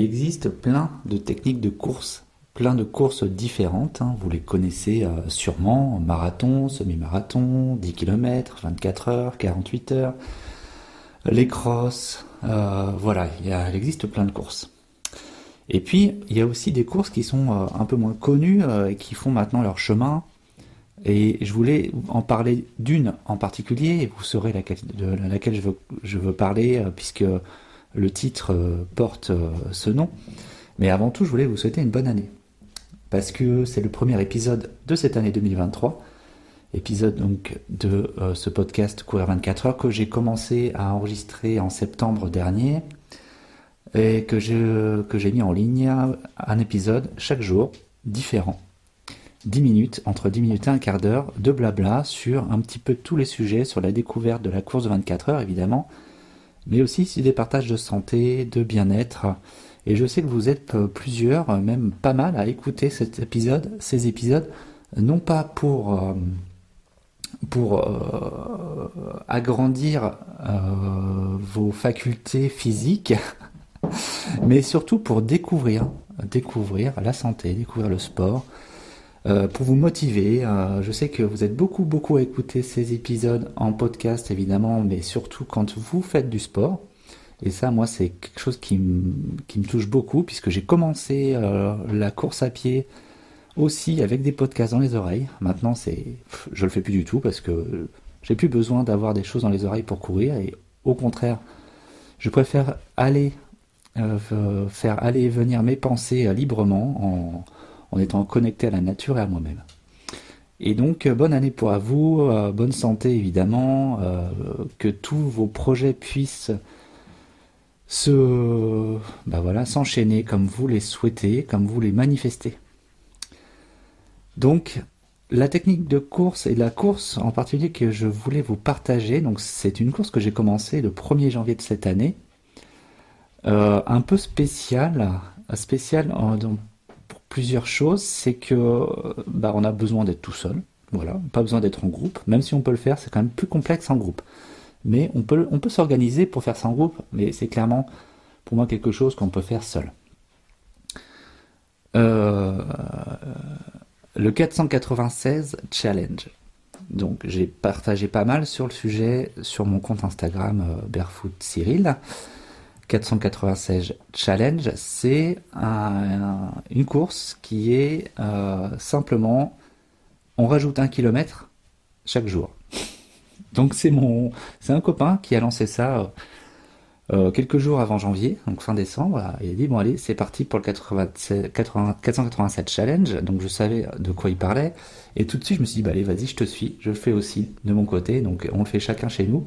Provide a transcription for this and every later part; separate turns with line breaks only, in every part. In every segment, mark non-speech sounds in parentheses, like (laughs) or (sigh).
Il existe plein de techniques de course, plein de courses différentes. hein. Vous les connaissez euh, sûrement marathon, semi-marathon, 10 km, 24 heures, 48 heures, les crosses. euh, voilà, il, a- existe plein de courses. Et puis, il y a aussi des courses qui sont euh, un peu moins connues et qui font maintenant leur chemin. Et je voulais en parler d'une en particulier, et vous saurez laquelle, de laquelle je veux, parler, puisque le titre euh, porte euh, ce nom. Mais avant tout, je voulais vous souhaiter une bonne année. Parce que c'est le premier épisode de cette année 2023. Épisode donc de euh, ce podcast Courir 24 heures que j'ai commencé à enregistrer en septembre dernier et que j'ai mis en ligne un épisode chaque jour différent. 10 minutes, entre 10 minutes et un quart d'heure de blabla sur un petit peu tous les sujets, sur la découverte de la course de 24 heures évidemment, mais aussi sur des partages de santé, de bien-être. Et je sais que vous êtes euh, plusieurs, euh, même pas mal, à écouter cet épisode, ces épisodes, non pas pour, euh, pour agrandir vos facultés physiques, (laughs) mais surtout pour découvrir, découvrir la santé, découvrir le sport, euh, pour vous motiver. Euh, je sais que vous êtes beaucoup, beaucoup à écouter ces épisodes en podcast, évidemment, mais surtout quand vous faites du sport. Et ça, moi, c'est quelque chose qui, me- touche beaucoup, puisque j'ai commencé euh, la course à pied aussi avec des podcasts dans les oreilles. Maintenant, c'est, je le fais plus du tout parce que j'ai plus besoin d'avoir des choses dans les oreilles pour courir. Et au contraire, je préfère aller faire aller et venir mes pensées librement en, en étant connecté à la nature et à moi-même. Et donc, euh, bonne année pour vous, euh, bonne santé évidemment, euh, que tous vos projets puissent se, bah voilà, s'enchaîner comme vous les souhaitez, comme vous les manifestez. Donc, la technique de course et la course en particulier que je voulais vous partager, donc c'est une course que j'ai commencée le 1er janvier de cette année, un peu spéciale, spéciale en- plusieurs choses, c'est que bah, on a besoin d'être tout seul, voilà, pas besoin d'être en groupe, même si on peut le faire, c'est quand même plus complexe en groupe. Mais on peut, on peut s'organiser pour faire ça en groupe, mais c'est clairement pour moi quelque chose qu'on peut faire seul. Euh, le 496 Challenge. Donc j'ai partagé pas mal sur le sujet sur mon compte Instagram euh, Barefoot Cyril. 496 Challenge, c'est un- une course qui est euh, simplement on rajoute un kilomètre chaque jour. Donc c'est mon, c'est un copain qui a lancé ça euh, euh, quelques jours avant janvier, donc fin décembre. Il a dit bon allez c'est parti pour le 87 80 487 challenge. Donc je savais de quoi il parlait et tout de suite je me suis dit bah allez vas-y je te suis, je le fais aussi de mon côté. Donc on le fait chacun chez nous.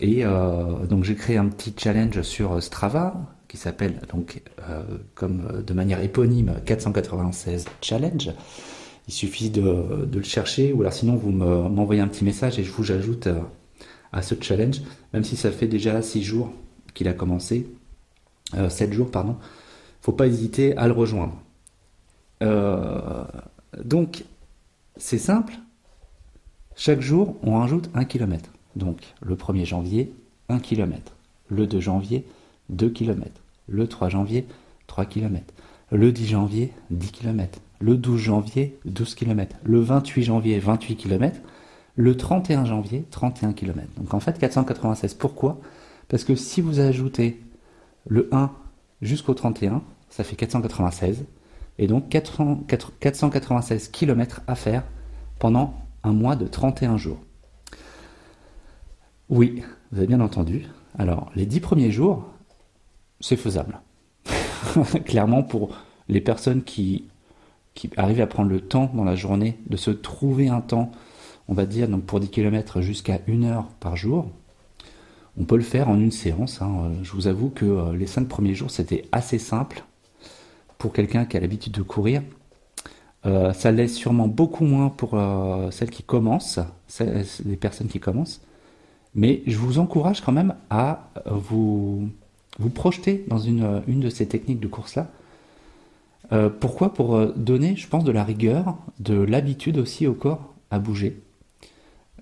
Et euh, donc j'ai créé un petit challenge sur Strava qui s'appelle donc euh, comme de manière éponyme 496 challenge. Il suffit de, de le chercher ou alors sinon vous me- m'envoyez un petit message et je vous ajoute euh, à ce challenge, même si ça fait déjà 6 jours qu'il a commencé, euh, 7 jours pardon, faut pas hésiter à le rejoindre. Euh, donc c'est simple, chaque jour on rajoute 1 km. Donc le 1er janvier, 1 km. Le 2 janvier, 2 km. Le 3 janvier, 3 km. Le 10 janvier, 10 km. Le 12 janvier, 12 km. Le 28 janvier, 28 km. Le 31 janvier, 31 km. Donc en fait 496. Pourquoi? Parce que si vous ajoutez le 1 jusqu'au 31, ça fait 496. Et donc 400 496 km à faire pendant un mois de 31 jours. Oui, vous avez bien entendu. Alors, les 10 premiers jours, c'est faisable. (laughs) Clairement, pour les personnes qui, arrivent à prendre le temps dans la journée de se trouver un temps, on va dire, donc pour 10 km jusqu'à 1 heure par jour, on peut le faire en une séance. hein. Je vous avoue que euh, les 5 premiers jours, c'était assez simple pour quelqu'un qui a l'habitude de courir. Euh, ça l'est sûrement beaucoup moins pour euh, celles qui commencent, les personnes qui commencent. Mais je vous encourage quand même à vous, projeter dans une, de ces techniques de course-là. Euh, pourquoi? Pour euh, donner, je pense, de la rigueur, de l'habitude aussi au corps à bouger.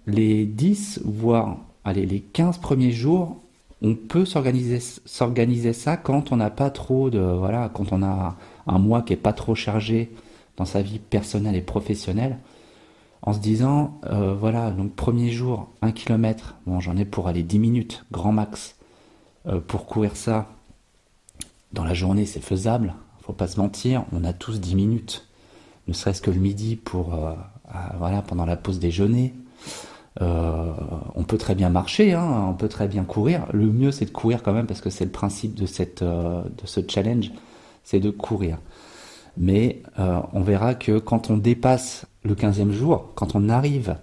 Les 10, voire allez, les 15 premiers jours, on peut s'organiser ça quand on n'a pas trop de voilà quand on a un mois qui est pas trop chargé dans sa vie personnelle et professionnelle en se disant euh, voilà donc premier jour un kilomètre. Bon j'en ai pour aller 10 minutes grand max. Euh, pour courir ça dans la journée c'est faisable. Faut pas se mentir on a tous 10 minutes. Ne serait-ce que le midi pour euh, voilà pendant la pause déjeuner. On peut très bien marcher, hein, on peut très bien courir. Le mieux, c'est de courir quand même parce que c'est le principe de, cette, de ce challenge, c'est de courir. Mais euh, on verra que quand on dépasse le 15e jour, quand on arrive,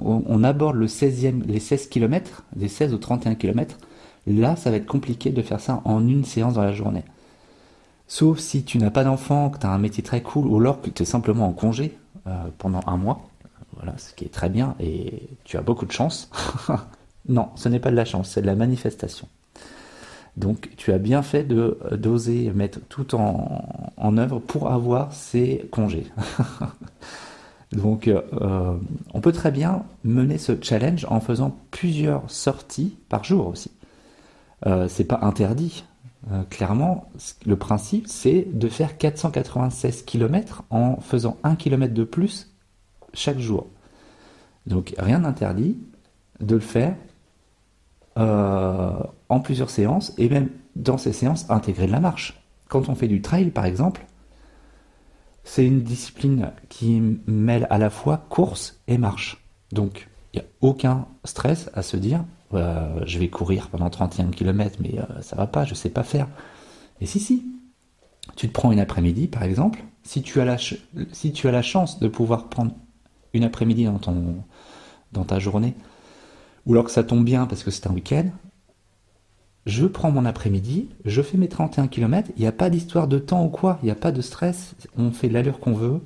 on, aborde le 16e, les 16 km, des 16 au 31 km, là, ça va être compliqué de faire ça en une séance dans la journée. Sauf si tu n'as pas d'enfant, que tu as un métier très cool, ou alors que tu es simplement en congé pendant un mois voilà, ce qui est très bien et tu as beaucoup de chance. (laughs) non, ce n'est pas de la chance, c'est de la manifestation. Donc tu as bien fait de d'oser mettre tout en, en, œuvre pour avoir ces congés. (laughs) Donc euh, on peut très bien mener ce challenge en faisant plusieurs sorties par jour aussi. Euh, c'est pas interdit. Euh, clairement, le principe c'est de faire 496 km en faisant 1 km de plus chaque jour. Donc rien n'interdit de le faire euh, en plusieurs séances et même dans ces séances intégrer de la marche. Quand on fait du trail par exemple, c'est une discipline qui mêle à la fois course et marche. Donc il n'y a aucun stress à se dire euh, je vais courir pendant 31 km mais euh, ça va pas, je sais pas faire. Et si si, tu te prends une après-midi par exemple, si tu as la, si tu as la chance de pouvoir prendre une après-midi dans, ton, dans ta journée, ou alors que ça tombe bien parce que c'est un week-end, je prends mon après-midi, je fais mes 31 km, il n'y a pas d'histoire de temps ou quoi, il n'y a pas de stress, on fait l'allure qu'on veut.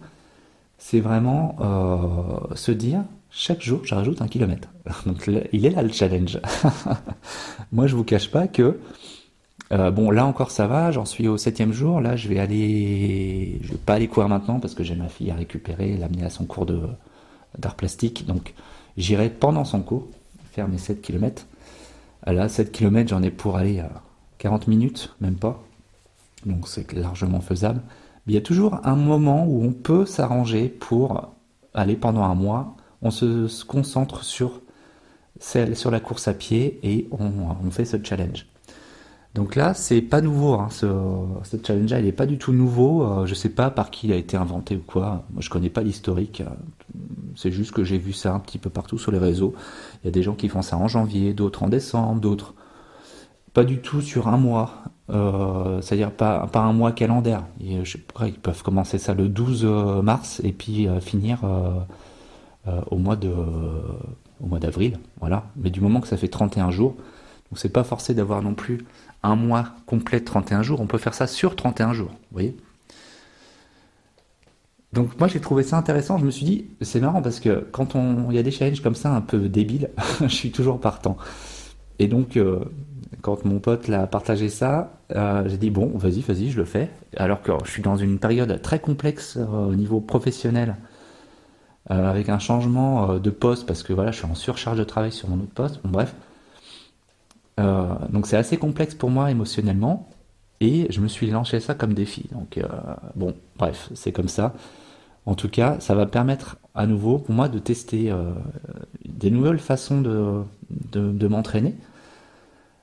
C'est vraiment euh, se dire, chaque jour, je rajoute un kilomètre. (laughs) Donc il est là le challenge. (laughs) Moi, je vous cache pas que, euh, bon, là encore ça va, j'en suis au septième jour, là je vais aller, je vais pas aller courir maintenant parce que j'ai ma fille à récupérer, l'amener à son cours d'art plastique. Donc j'irai pendant son cours mes 7 km. Là, 7 km, j'en ai pour aller à 40 minutes, même pas. Donc c'est largement faisable. Mais il y a toujours un moment où on peut s'arranger pour aller pendant un mois. On se, concentre sur, sur la course à pied et on fait ce challenge. Donc là, c'est pas nouveau. Hein, ce, challenge-là, il est pas du tout nouveau. Euh, je sais pas par qui il a été inventé ou quoi. Moi, je connais pas l'historique. C'est juste que j'ai vu ça un petit peu partout sur les réseaux. Il y a des gens qui font ça en janvier, d'autres en décembre, d'autres pas du tout sur un mois. Euh, c'est-à-dire pas, un mois calendaire. Je, ils peuvent commencer ça le 12 euh, mars et puis finir au mois au mois d'avril. Voilà. Mais du moment que ça fait 31 jours, donc c'est pas forcé d'avoir non plus un mois complet de 31 jours, on peut faire ça sur 31 jours, vous voyez donc moi j'ai trouvé ça intéressant, je me suis dit, c'est marrant parce que quand on, il y a des challenges comme ça un peu débiles, (laughs) je suis toujours partant. Et donc euh, quand mon pote l'a partagé ça, euh, j'ai dit bon vas-y vas-y je le fais. Alors que je suis dans une période très complexe euh, au niveau professionnel, avec un changement de poste parce que voilà je suis en surcharge de travail sur mon autre poste. Bon bref, euh, donc c'est assez complexe pour moi émotionnellement. Et je me suis lancé ça comme défi. Donc euh, bon, bref, c'est comme ça. En tout cas, ça va permettre à nouveau pour moi de tester euh, des nouvelles façons de, m'entraîner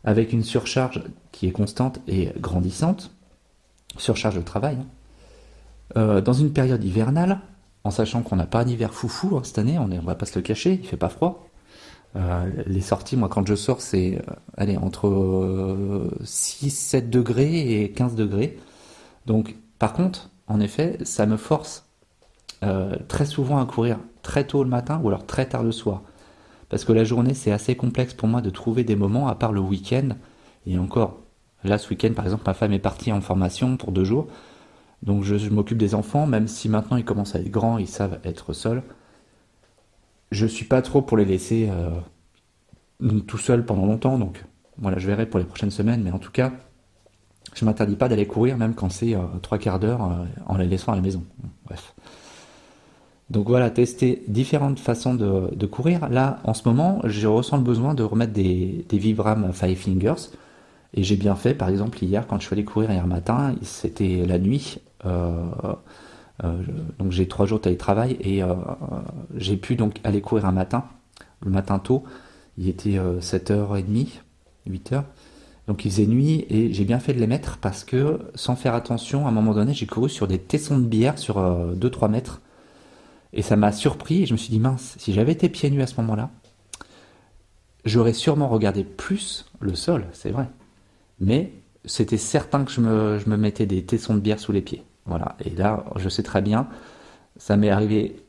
avec une surcharge qui est constante et grandissante, surcharge de travail, hein. dans une période hivernale, en sachant qu'on n'a pas d'hiver foufou hein, cette année, on ne va pas se le cacher, il fait pas froid, euh, les sorties, moi, quand je sors, c'est euh, allez, entre 6, euh, 7 degrés et 15 degrés. Donc, par contre, en effet, ça me force très souvent à courir très tôt le matin ou alors très tard le soir. Parce que la journée, c'est assez complexe pour moi de trouver des moments, à part le week-end. Et encore, là, ce week-end, par exemple, ma femme est partie en formation pour deux jours. Donc, je, je m'occupe des enfants, même si maintenant ils commencent à être grands, ils savent être seuls je suis pas trop pour les laisser euh, tout seuls pendant longtemps, donc voilà, je verrai pour les prochaines semaines, mais en tout cas, je m'interdis pas d'aller courir, même quand c'est euh, trois quarts d'heure, euh, en les laissant à la maison. Bref. Donc voilà, tester différentes façons de, courir. Là, en ce moment, je ressens le besoin de remettre des, Vibram Five Fingers. Et j'ai bien fait, par exemple, hier, quand je suis allé courir hier matin, c'était la nuit. Donc j'ai trois jours de télétravail et euh, j'ai pu donc aller courir un matin, le matin tôt. Il était 7h30, 8h. Donc il faisait nuit et j'ai bien fait de les mettre parce que sans faire attention, à un moment donné, j'ai couru sur des tessons de bière sur 2-3 mètres. Et ça m'a surpris et je me suis dit, mince, si j'avais été pieds nus à ce moment-là, j'aurais sûrement regardé plus le sol, c'est vrai. Mais c'était certain que je me, je me mettais des tessons de bière sous les pieds. Voilà. Et là, je sais très bien, ça m'est arrivé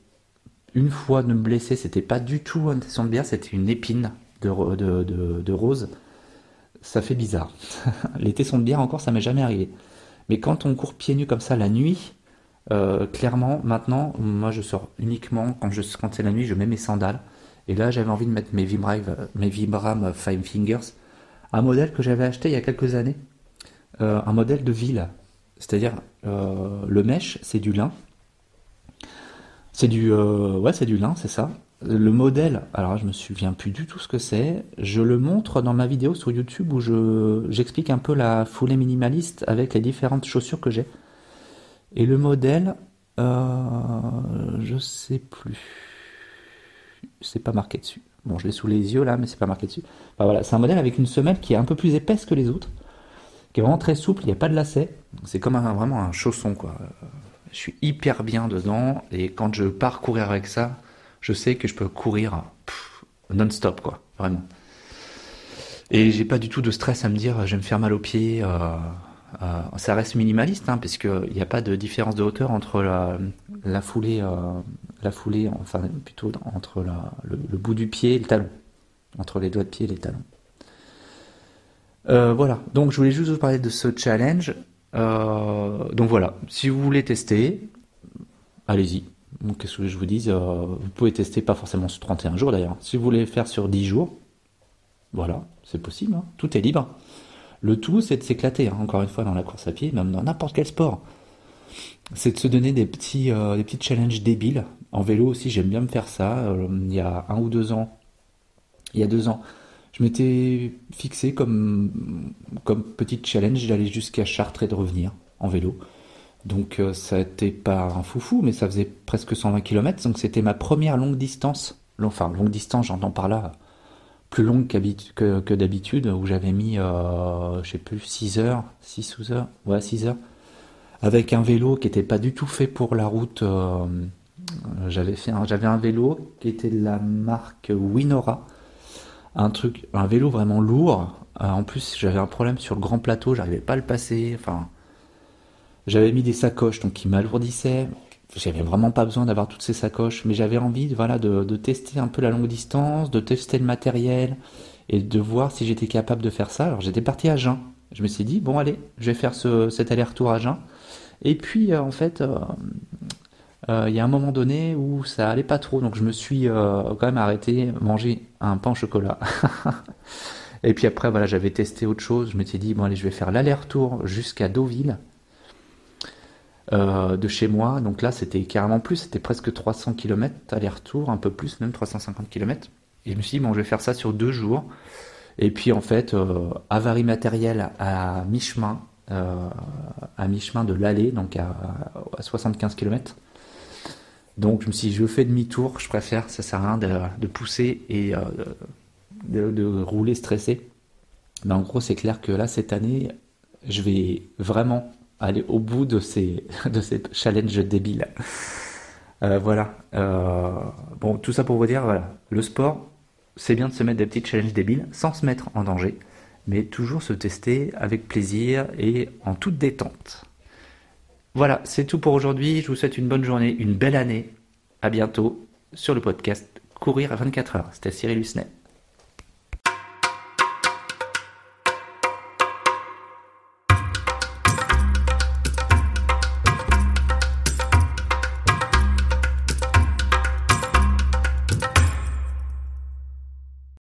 une fois de me blesser, c'était pas du tout un tesson de bière, c'était une épine de, rose. Ça fait bizarre. (laughs) Les tessons de bière encore, ça m'est jamais arrivé. Mais quand on court pieds nus comme ça la nuit, euh, clairement, maintenant, moi je sors uniquement quand c'est la nuit, je mets mes sandales. Et là, j'avais envie de mettre mes Vibram, mes Vibram Five Fingers, un modèle que j'avais acheté il y a quelques années, euh, un modèle de ville. C'est-à-dire, euh, le mèche, c'est du lin. C'est du, euh, ouais, c'est du lin, c'est ça. Le modèle, alors je me souviens plus du tout ce que c'est. Je le montre dans ma vidéo sur YouTube où je, j'explique un peu la foulée minimaliste avec les différentes chaussures que j'ai. Et le modèle, euh, je sais plus. C'est pas marqué dessus. Bon, je l'ai sous les yeux là, mais c'est pas marqué dessus. voilà, c'est un modèle avec une semelle qui est un peu plus épaisse que les autres qui est vraiment très souple, il n'y a pas de lacet. C'est comme un, vraiment un chausson. Je suis hyper bien dedans, et quand je pars courir avec ça, je sais que je peux courir non-stop, quoi, vraiment. Et j'ai pas du tout de stress à me dire, je vais me faire mal aux pieds. Euh, euh, ça reste minimaliste, hein, parce n'y a pas de différence de hauteur entre la, foulée, euh, la foulée, enfin plutôt entre le, bout du pied et le talon, entre les doigts de pied et les talons. Euh, voilà, donc je voulais juste vous parler de ce challenge. Euh, donc voilà, si vous voulez tester, allez-y. Qu'est-ce que je vous dis euh, Vous pouvez tester pas forcément sur 31 jours d'ailleurs. Si vous voulez faire sur 10 jours, voilà, c'est possible, hein. tout est libre. Le tout, c'est de s'éclater, hein, encore une fois, dans la course à pied, même dans n'importe quel sport. C'est de se donner des petits, des petits challenges débiles. En vélo aussi, j'aime bien me faire ça. il y a un ou deux ans, il y a deux ans, je m'étais fixé comme, comme petit challenge d'aller jusqu'à Chartres et de revenir en vélo. Donc euh, ça n'était pas un foufou, mais ça faisait presque 120 km. Donc c'était ma première longue distance. Enfin, longue distance, j'entends par là, plus longue que, d'habitude, où j'avais mis, euh, je sais plus, 6 heures, 6 ou heures, ouais, 6 heures, avec un vélo qui n'était pas du tout fait pour la route. Euh, j'avais un vélo qui était de la marque Winora, un vélo vraiment lourd. Euh, en plus, j'avais un problème sur le grand plateau, j'arrivais pas à le passer. J'avais mis des sacoches, donc qui m'alourdissaient. J'avais vraiment pas besoin d'avoir toutes ces sacoches, mais j'avais envie, voilà, de, tester un peu la longue distance, de tester le matériel et de voir si j'étais capable de faire ça. Alors j'étais parti à Jeun. Je me suis dit bon allez, je vais faire ce, cet aller-retour à Jeun. Et puis euh, en fait, euh, il y a un moment donné où ça allait pas trop, donc je me suis euh, quand même arrêté manger un pain au chocolat. (laughs) et puis après, voilà, j'avais testé autre chose. Je m'étais dit, bon allez, je vais faire l'aller-retour jusqu'à Deauville. Euh, de chez moi, donc là c'était carrément plus, c'était presque 300 km aller-retour, un peu plus, même 350 km. Et je me suis dit, bon, je vais faire ça sur deux jours. Et puis en fait, avarie matérielle à mi-chemin, à mi-chemin de l'aller, donc à 75 km. Donc je je fais demi-tour, je préfère, ça sert à rien de, pousser et euh, de, rouler stressé. Mais en gros, c'est clair que là, cette année, je vais vraiment aller au bout de ces, (laughs) de ces challenges débiles. Euh, voilà. Euh, bon, tout ça pour vous dire, le sport, c'est bien de se mettre des petits challenges débiles sans se mettre en danger, mais toujours se tester avec plaisir et en toute détente. Voilà, c'est tout pour aujourd'hui. Je vous souhaite une bonne journée, une belle année. À bientôt sur le podcast Courir à 24 heures. C'était Cyril Husnet.